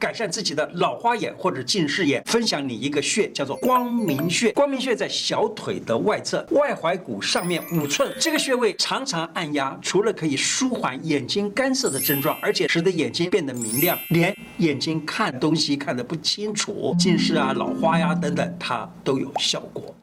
改善自己的老花眼或者近视眼分享你一个穴叫做光明穴。光明穴在小腿的外侧外踝骨上面五寸这个穴位常常按压除了可以舒缓眼睛干涩的症状而且使得眼睛变得明亮连眼睛看东西看得不清楚近视啊老花呀等等它都有效果。